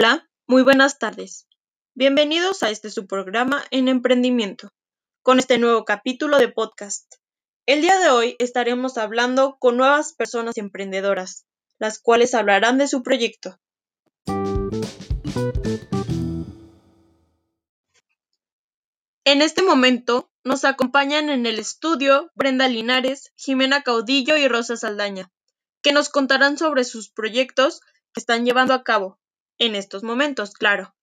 Hola, muy buenas tardes. Bienvenidos a este su programa en emprendimiento, con este nuevo capítulo de podcast. El día de hoy estaremos hablando con nuevas personas emprendedoras, las cuales hablarán de su proyecto. En este momento nos acompañan en el estudio Brenda Linares, Jimena Caudillo y Rosa Saldaña, que nos contarán sobre sus proyectos que están llevando a cabo en estos momentos, claro.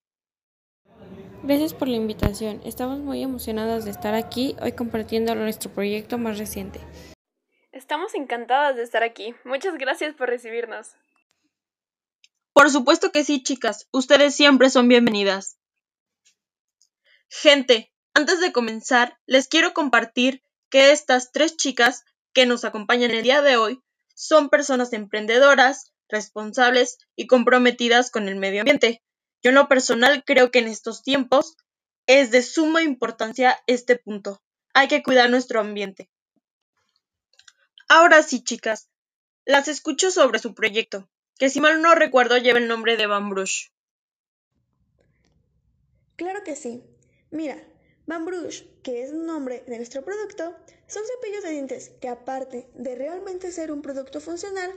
Gracias por la invitación. Estamos muy emocionadas de estar aquí hoy compartiendo nuestro proyecto más reciente. Estamos encantadas de estar aquí. Muchas gracias por recibirnos. Por supuesto que sí, chicas. Ustedes siempre son bienvenidas. Gente, antes de comenzar, les quiero compartir que estas tres chicas que nos acompañan el día de hoy son personas emprendedoras, responsables y comprometidas con el medio ambiente. Yo en lo personal creo que en estos tiempos es de suma importancia este punto. Hay que cuidar nuestro ambiente. Ahora sí, chicas, las escucho sobre su proyecto, que si mal no recuerdo lleva el nombre de Bambrush. Claro que sí. Mira, Bambrush, que es el nombre de nuestro producto, son cepillos de dientes que aparte de realmente ser un producto funcional,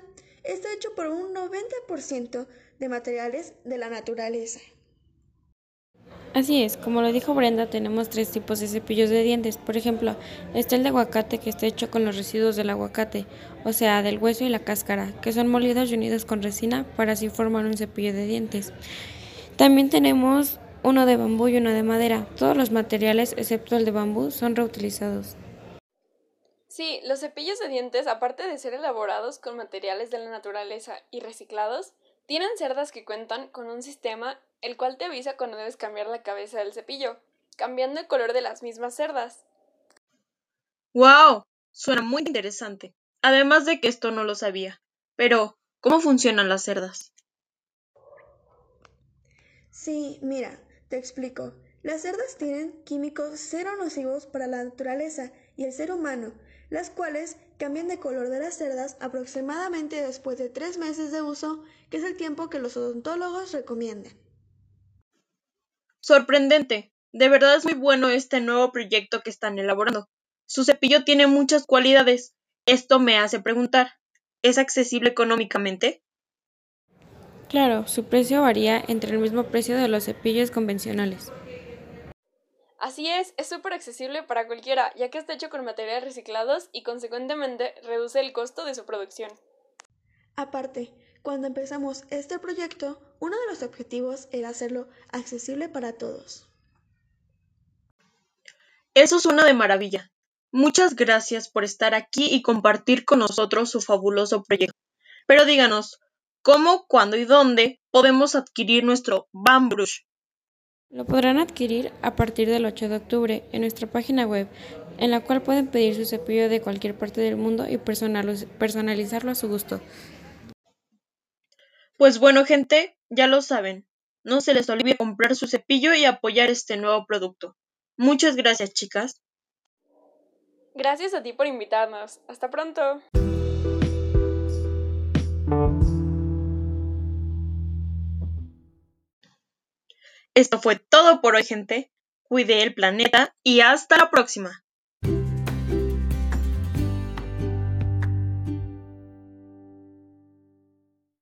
está hecho por un 90% de materiales de la naturaleza. Así es, como lo dijo Brenda, tenemos tres tipos de cepillos de dientes. Por ejemplo, está el de aguacate que está hecho con los residuos del aguacate, o sea, del hueso y la cáscara, que son molidos y unidos con resina para así formar un cepillo de dientes. También tenemos uno de bambú y uno de madera. Todos los materiales, excepto el de bambú, son reutilizados. Sí, los cepillos de dientes, aparte de ser elaborados con materiales de la naturaleza y reciclados, tienen cerdas que cuentan con un sistema el cual te avisa cuando debes cambiar la cabeza del cepillo, cambiando el color de las mismas cerdas. ¡Wow! Suena muy interesante. Además de que esto no lo sabía. Pero, ¿cómo funcionan las cerdas? Sí, mira, te explico. Las cerdas tienen químicos cero nocivos para la naturaleza y el ser humano, las cuales cambian de color de las cerdas aproximadamente después de tres meses de uso, que es el tiempo que los odontólogos recomiendan. Sorprendente. De verdad es muy bueno este nuevo proyecto que están elaborando. Su cepillo tiene muchas cualidades. Esto me hace preguntar, ¿es accesible económicamente? Claro, su precio varía entre el mismo precio de los cepillos convencionales. Así es, es súper accesible para cualquiera, ya que está hecho con materiales reciclados y consecuentemente reduce el costo de su producción. Aparte, cuando empezamos este proyecto, uno de los objetivos era hacerlo accesible para todos. Eso es una de maravilla. Muchas gracias por estar aquí y compartir con nosotros su fabuloso proyecto. Pero díganos, ¿cómo, cuándo y dónde podemos adquirir nuestro Bambrush? Lo podrán adquirir a partir del 8 de octubre en nuestra página web, en la cual pueden pedir su cepillo de cualquier parte del mundo y personalizarlo a su gusto. Pues bueno, gente, ya lo saben. No se les olvide comprar su cepillo y apoyar este nuevo producto. Muchas gracias, chicas. Gracias a ti por invitarnos. Hasta pronto. Esto fue todo por hoy, gente. Cuide el planeta y hasta la próxima.